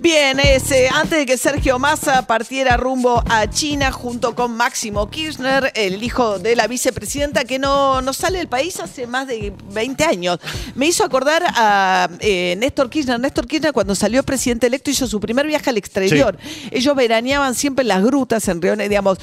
Bien, ese, antes de que Sergio Massa partiera rumbo a China junto con Máximo Kirchner, el hijo de la vicepresidenta que no, no sale del país hace más de 20 años, me hizo acordar a eh, Néstor Kirchner. Néstor Kirchner cuando salió presidente electo hizo su primer viaje al exterior. Ellos veraneaban siempre en las grutas, en Río, digamos,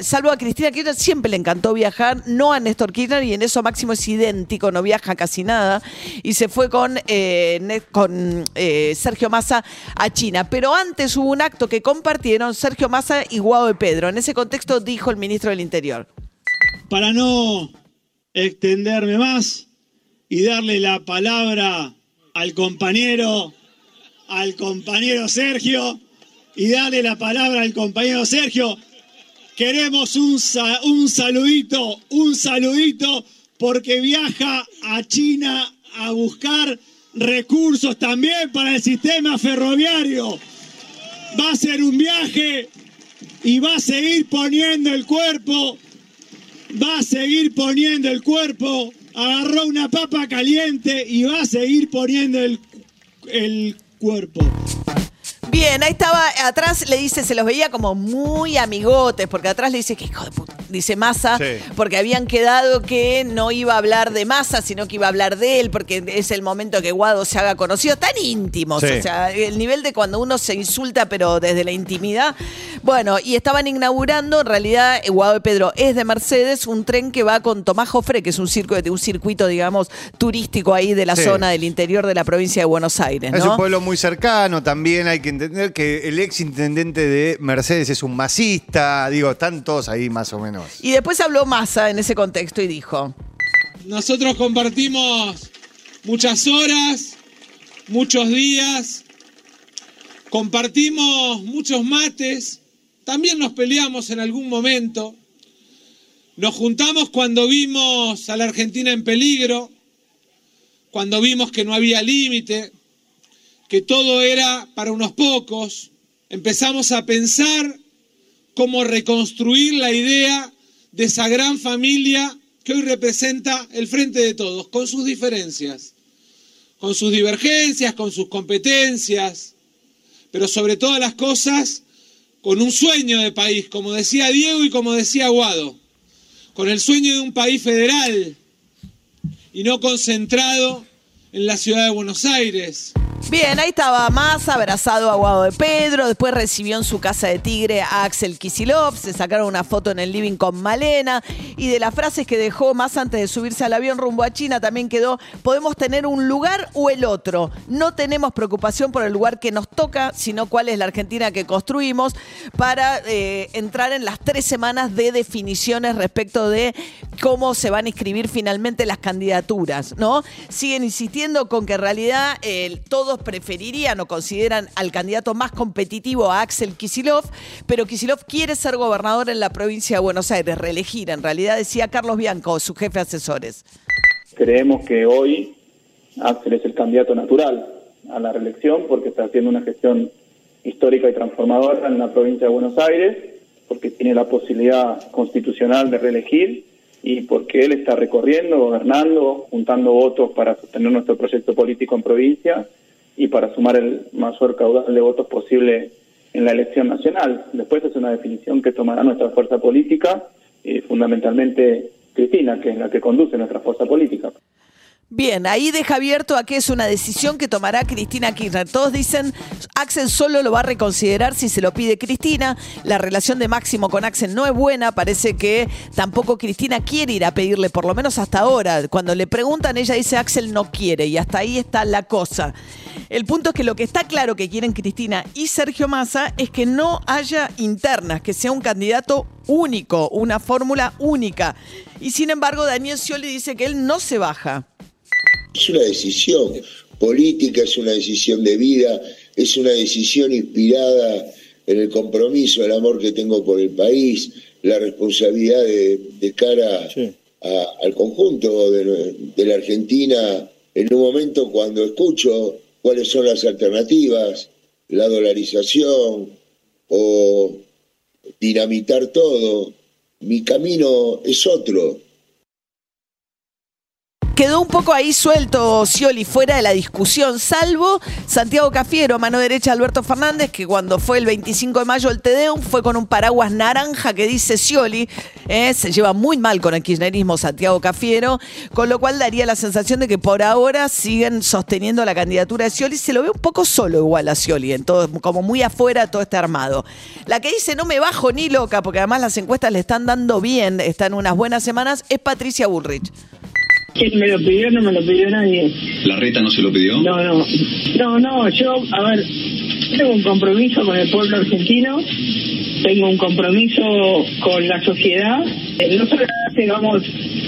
salvo a Cristina Kirchner, siempre le encantó viajar, no a Néstor Kirchner, y en eso Máximo es idéntico, no viaja casi nada, y se fue con, eh, con eh, Sergio Massa a China. Pero antes hubo un acto que compartieron Sergio Massa y Guado de Pedro. En ese contexto dijo el ministro del Interior. para no extenderme más y darle la palabra al compañero, al compañero Sergio, y darle la palabra al compañero Sergio, queremos un, un saludito, un saludito, porque viaja a China a buscar recursos también para el sistema ferroviario. Va a ser un viaje y va a seguir poniendo el cuerpo va a seguir poniendo el cuerpo, agarró una papa caliente y va a seguir poniendo el, el cuerpo. Bien, ahí estaba, atrás le dice, se los veía como muy amigotes, porque atrás le dice que hijo de puta, dice Massa, Sí. porque habían quedado que no iba a hablar de Massa, sino que iba a hablar de él, porque es el momento que Guado se haga conocido, tan íntimos, Sí. o sea, el nivel de cuando uno se insulta, pero desde la intimidad. Bueno, y estaban inaugurando, en realidad, Guado de Pedro es de Mercedes, un tren que va con Tomás Jofre, que es un, circo, un circuito, digamos, turístico ahí de la Sí. zona del interior de la provincia de Buenos Aires, Es un pueblo muy cercano, también hay que entender que el ex intendente de Mercedes es un masista, digo, están todos ahí más o menos. Y después habló Massa en ese contexto y dijo, Nosotros compartimos muchas horas, muchos días, compartimos muchos mates, también nos peleamos en algún momento, nos juntamos cuando vimos a la Argentina en peligro, cuando vimos que no había límite, que todo era para unos pocos, empezamos a pensar cómo reconstruir la idea de esa gran familia que hoy representa el frente de todos, con sus diferencias, con sus divergencias, con sus competencias, pero sobre todas las cosas, con un sueño de país, como decía Diego y como decía Guado, con el sueño de un país federal y no concentrado en la ciudad de Buenos Aires. Bien, ahí estaba Massa abrazado a Guado de Pedro, después recibió en su casa de tigre a Axel Kisilov, se sacaron una foto en el living con Malena. Y de las frases que dejó más antes de subirse al avión rumbo a China también quedó, podemos tener un lugar o el otro, no tenemos preocupación por el lugar que nos toca, sino cuál es la Argentina que construimos para eh, entrar en las tres semanas de definiciones respecto de cómo se van a inscribir finalmente las candidaturas, ¿no? Siguen insistiendo con que en realidad eh, preferirían o consideran al candidato más competitivo a Axel Kisilov, pero Kisilov quiere ser gobernador en la provincia de Buenos Aires, reelegir. En realidad decía Carlos Bianco, su jefe de asesores. Creemos que hoy Axel es el candidato natural a la reelección porque está haciendo una gestión histórica y transformadora en la provincia de Buenos Aires, porque tiene la posibilidad constitucional de reelegir y porque él está recorriendo, gobernando, juntando votos para sostener nuestro proyecto político en provincia y para sumar el mayor caudal de votos posible en la elección nacional. Después es una definición que tomará nuestra fuerza política, eh, fundamentalmente Cristina, que es la que conduce nuestra fuerza política. Bien, ahí deja abierto a que es una decisión que tomará Cristina Kirchner. Todos dicen, Axel solo lo va a reconsiderar si se lo pide Cristina. La relación de Máximo con Axel no es buena. Parece que tampoco Cristina quiere ir a pedirle, por lo menos hasta ahora. Cuando le preguntan, ella dice, Axel no quiere. Y hasta ahí está la cosa. El punto es que lo que está claro que quieren Cristina y Sergio Massa es que no haya internas, que sea un candidato único, una fórmula única. Y sin embargo, Daniel Scioli dice que él no se baja. Es una decisión política, es una decisión de vida, es una decisión inspirada en el compromiso, el amor que tengo por el país, la responsabilidad de, de cara a- al conjunto de, de la Argentina en un momento cuando escucho cuáles son las alternativas, la dolarización o dinamitar todo. Mi camino es otro. Quedó un poco ahí suelto Scioli fuera de la discusión, salvo Santiago Cafiero, mano derecha de Alberto Fernández, que cuando fue el 25 de mayo el Tedeum fue con un paraguas naranja que dice Scioli. eh, se lleva muy mal con el kirchnerismo Santiago Cafiero, con lo cual daría la sensación de que por ahora siguen sosteniendo la candidatura de Scioli. Se lo ve un poco solo igual a Scioli, en todo, como muy afuera todo este armado. La que dice no me bajo ni loca, porque además las encuestas le están dando bien, están unas buenas semanas, es Patricia Bullrich. ¿Quién me lo pidió? No me lo pidió nadie. ¿La reta no se lo pidió? No, no. No, no, yo, a ver, tengo un compromiso con el pueblo argentino, tengo un compromiso con la sociedad. Eh, No solamente vamos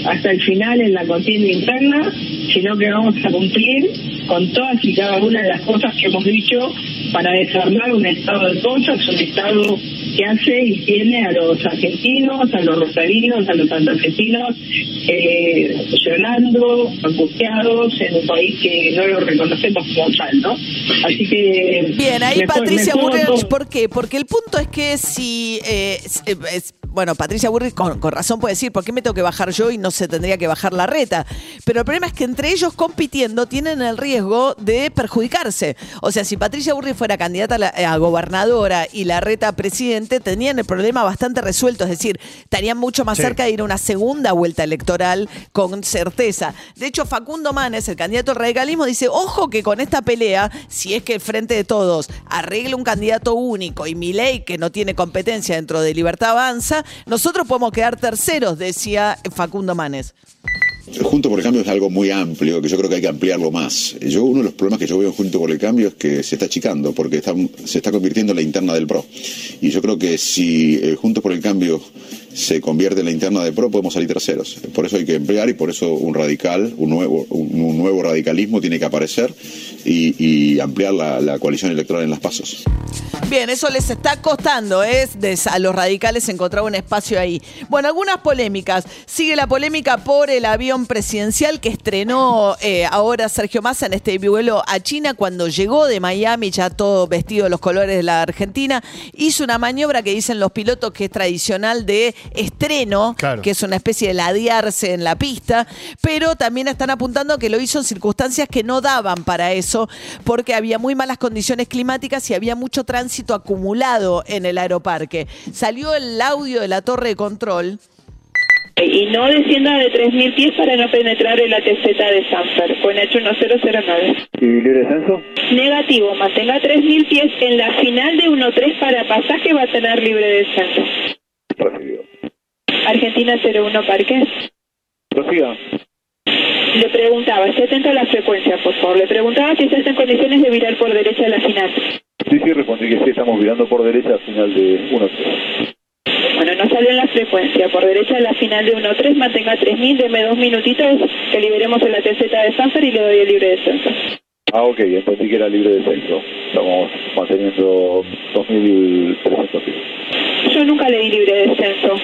hasta el final en la contienda interna, sino que vamos a cumplir con todas y cada una de las cosas que hemos dicho para desarmar un estado de cosas, un estado que hace y tiene a los argentinos, a los rosarinos, a los argentinos eh, llorando, angustiados en un país que no lo reconocemos como tal, ¿no? Así que... Bien, ahí mejor- Patricia mejor- Burrich, ¿por qué? Porque el punto es que si... eh, es- es- bueno, Patricia Burrich con, con razón puede decir, ¿por qué me tengo que bajar yo y no se tendría que bajar la reta? Pero el problema es que entre ellos compitiendo tienen el riesgo de perjudicarse. O sea, si Patricia Burrich fuera candidata a, la- a gobernadora y la reta a presidente, tenían el problema bastante resuelto. Es decir, estarían mucho más Sí. cerca de ir a una segunda vuelta electoral con certeza. De hecho, Facundo Manes, el candidato al radicalismo, dice, ojo que con esta pelea, si es que el Frente de Todos arregle un candidato único y Milei, que no tiene competencia dentro de Libertad Avanza, nosotros podemos quedar terceros, decía Facundo Manes. Junto por el Cambio es algo muy amplio, que yo creo que hay que ampliarlo más. Yo Uno de los problemas que yo veo en Junto por el Cambio es que se está achicando, porque se está convirtiendo en la interna del PRO. Y yo creo que si eh, Juntos por el Cambio se convierte en la interna del PRO, podemos salir terceros. Por eso hay que emplear y por eso un radical, un nuevo, un, nuevo radicalismo tiene que aparecer y, ampliar la, coalición electoral en las pasos. Bien, eso les está costando, de, a los radicales encontrar un espacio ahí. Bueno, algunas polémicas. Sigue la polémica por el avión presidencial que estrenó eh, ahora Sergio Massa en este vuelo a China cuando llegó de Miami, ya todo vestido de los colores de la Argentina. Hizo una maniobra que dicen los pilotos que es tradicional de estreno, Claro. que es una especie de ladearse en la pista, pero también están apuntando que lo hizo en circunstancias que no daban para eso, porque había muy malas condiciones climáticas y había mucho tránsito acumulado en el aeroparque. Salió el audio de la torre de control. Y no descienda de 3.000 pies para no penetrar en la TZ de Sanfer. Fue en hecho 1009. ¿Y libre descenso? Negativo, mantenga 3.000 pies. En la final de 1.3 para pasaje va a tener libre descenso. Recibido. Argentina 01 Parque. Prosiga. Le preguntaba, esté atento a la frecuencia, por favor. Le preguntaba si estás en condiciones de virar por derecha a la final. Sí, sí, respondí que sí, estamos virando por derecha al final de 1 Bueno, no salió en la frecuencia. Por derecha a la final de 1.3, mantenga 3.000, deme dos minutitos, que liberemos en la TZ de Sanfer y le doy el libre descenso. Ah, ok, entendí que era libre descenso. Estamos manteniendo 2.300 pies. Yo nunca le di libre descenso.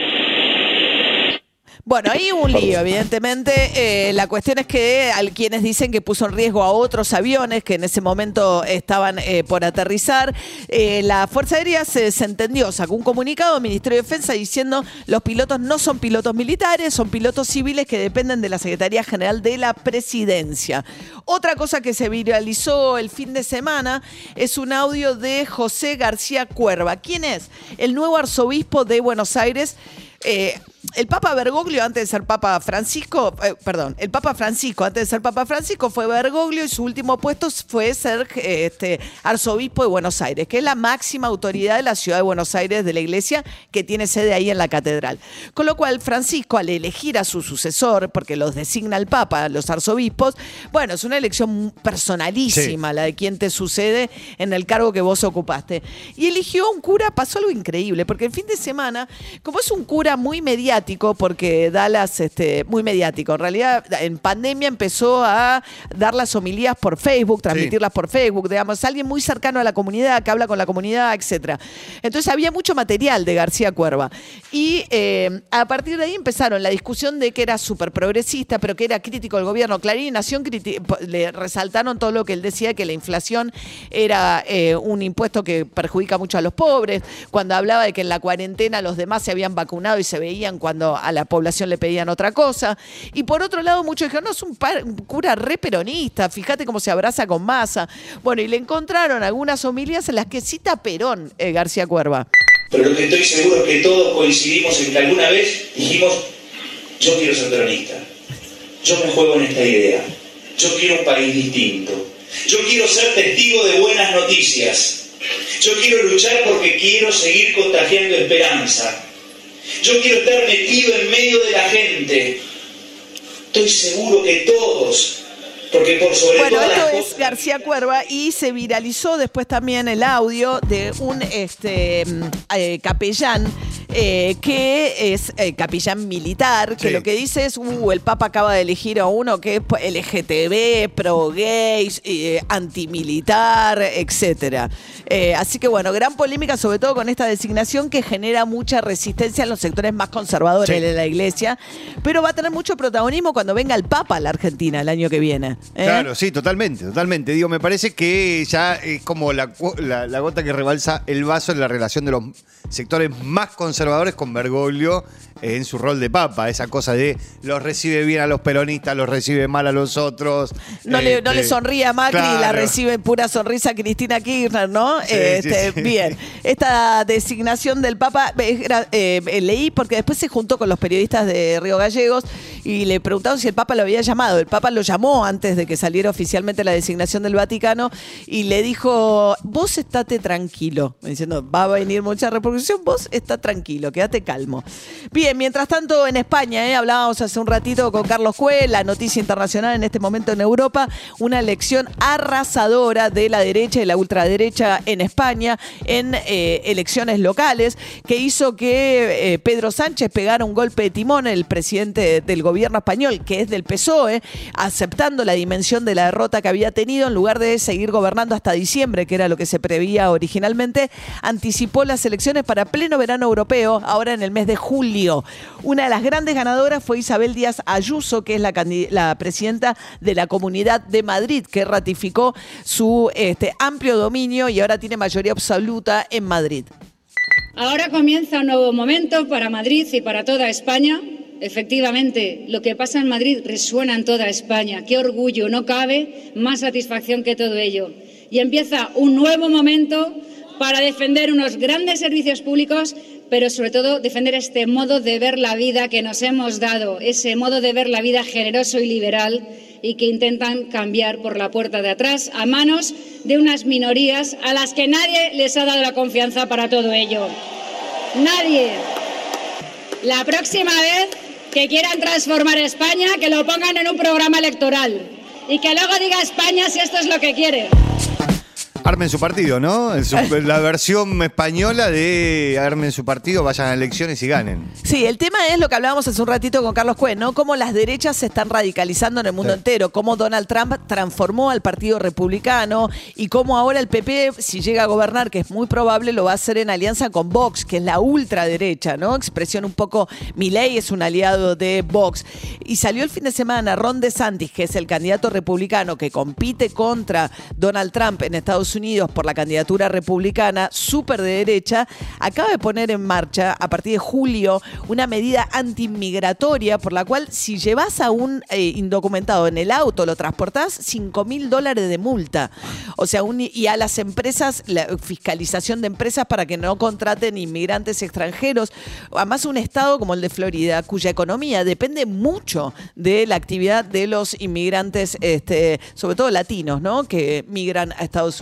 Bueno, ahí un lío, evidentemente. Eh, la cuestión es que hay quienes dicen que puso en riesgo a otros aviones que en ese momento estaban eh, por aterrizar. Eh, la Fuerza Aérea se desentendió, sacó un comunicado del Ministerio de Defensa diciendo los pilotos no son pilotos militares, son pilotos civiles que dependen de la Secretaría General de la Presidencia. Otra cosa que se viralizó el fin de semana es un audio de José García Cuerva. ¿Quién es? El nuevo arzobispo de Buenos Aires. Eh, el Papa Bergoglio, antes de ser Papa Francisco, eh, perdón, el Papa Francisco, antes de ser Papa Francisco, fue Bergoglio y su último puesto fue ser eh, este, arzobispo de Buenos Aires, que es la máxima autoridad de la ciudad de Buenos Aires de la iglesia que tiene sede ahí en la catedral. Con lo cual, Francisco, al elegir a su sucesor, porque los designa el Papa, los arzobispos, bueno, es una elección personalísima la de quien te sucede en el cargo que vos ocupaste. Y eligió un cura, pasó algo increíble, porque el fin de semana, como es un cura muy mediático, mediático porque Dallas, este, muy mediático. En realidad, en pandemia empezó a dar las homilías por Facebook, transmitirlas por Facebook, digamos, alguien muy cercano a la comunidad, que habla con la comunidad, etcétera. Entonces había mucho material de García Cuerva. Y eh, a partir de ahí empezaron la discusión de que era súper progresista, pero que era crítico del gobierno. Clarín y Nación le resaltaron todo lo que él decía, que la inflación era eh, un impuesto que perjudica mucho a los pobres. Cuando hablaba de que en la cuarentena los demás se habían vacunado y se veían cuando a la población le pedían otra cosa. Y por otro lado, muchos dijeron, no, es un, par- cura re peronista, fíjate cómo se abraza con masa. Bueno, y le encontraron algunas homilías en las que cita Perón, eh, García Cuerva. Pero lo que estoy seguro es que todos coincidimos en que alguna vez dijimos, yo quiero ser peronista, yo me juego en esta idea, yo quiero un país distinto, yo quiero ser testigo de buenas noticias, yo quiero luchar porque quiero seguir contagiando esperanza, yo quiero estar metido en medio de la gente. Estoy seguro que todos, porque por sobre Bueno, esto es. García Cuerva y se viralizó después también el audio de un este, mm, eh, capellán eh, que es eh, capellán militar, que Sí. lo que dice es, uh, el Papa acaba de elegir a uno que es LGTB, pro gays, eh, antimilitar, etcétera. Eh, así que bueno, gran polémica sobre todo con esta designación que genera mucha resistencia en los sectores más conservadores Sí. de la iglesia, pero va a tener mucho protagonismo cuando venga el Papa a la Argentina el año que viene. Claro, sí, totalmente, totalmente. Digo, me parece que ya es como la- la gota que rebalsa el vaso en la relación de los sectores más conservadores con Bergoglio en su rol de papa. Esa cosa de los recibe bien a los peronistas, los recibe mal a los otros. No, le, no Este, le sonríe a Macri y la claro. recibe en pura sonrisa Cristina Kirchner, ¿no? Sí, Este, sí, sí. Bien. Esta designación del Papa, eh, leí porque después se juntó con los periodistas de Río Gallegos y le preguntaron si el Papa lo había llamado. El Papa lo llamó antes de que saliera oficialmente la designación del Vaticano y le dijo, vos estate tranquilo, diciendo, va a venir mucha repercusión, vos está tranquilo, quédate calmo. Bien, mientras tanto en España, ¿eh? hablábamos hace un ratito con Carlos Cue, la noticia internacional en este momento en Europa, una elección arrasadora de la derecha y la ultraderecha en España en eh, elecciones locales, que hizo que eh, Pedro Sánchez pegara un golpe de timón, el presidente del gobierno español, que es del PSOE, aceptando la dimensión de la derrota que había tenido, en lugar de seguir gobernando hasta diciembre, que era lo que se preveía originalmente, anticipó las elecciones para pleno verano europeo, ahora en el mes de julio. Una de las grandes ganadoras fue Isabel Díaz Ayuso, que es la, presidenta de la Comunidad de Madrid, que ratificó su este, amplio dominio y ahora tiene mayoría absoluta en Madrid. Ahora comienza un nuevo momento para Madrid y para toda España. Efectivamente, lo que pasa en Madrid resuena en toda España. Qué orgullo, no cabe más satisfacción que todo ello. Y empieza un nuevo momento para defender unos grandes servicios públicos, pero sobre todo defender este modo de ver la vida que nos hemos dado, ese modo de ver la vida generoso y liberal y que intentan cambiar por la puerta de atrás a manos de unas minorías a las que nadie les ha dado la confianza para todo ello. Nadie. La próxima vez que quieran transformar España, que lo pongan en un programa electoral y que luego diga España si esto es lo que quiere. Armen su partido, ¿no? Es la versión española de armen su partido, vayan a elecciones y ganen. Sí, el tema es lo que hablábamos hace un ratito con Carlos Cuen, ¿no? Cómo las derechas se están radicalizando en el mundo Sí. entero, cómo Donald Trump transformó al Partido Republicano y cómo ahora el PP, si llega a gobernar, que es muy probable, lo va a hacer en alianza con Vox, que es la ultraderecha, ¿no? Expresión un poco, Milei es un aliado de Vox. Y salió el fin de semana Ron DeSantis, que es el candidato republicano que compite contra Donald Trump en Estados Unidos por la candidatura republicana, súper de derecha, acaba de poner en marcha a partir de julio una medida antimigratoria por la cual si llevas a un eh, indocumentado en el auto, lo transportás, 5 mil dólares de multa. O sea, y a las empresas, la fiscalización de empresas para que no contraten inmigrantes extranjeros. Además, un estado como el de Florida, cuya economía depende mucho de la actividad de los inmigrantes, este, sobre todo latinos, ¿no? Que migran a Estados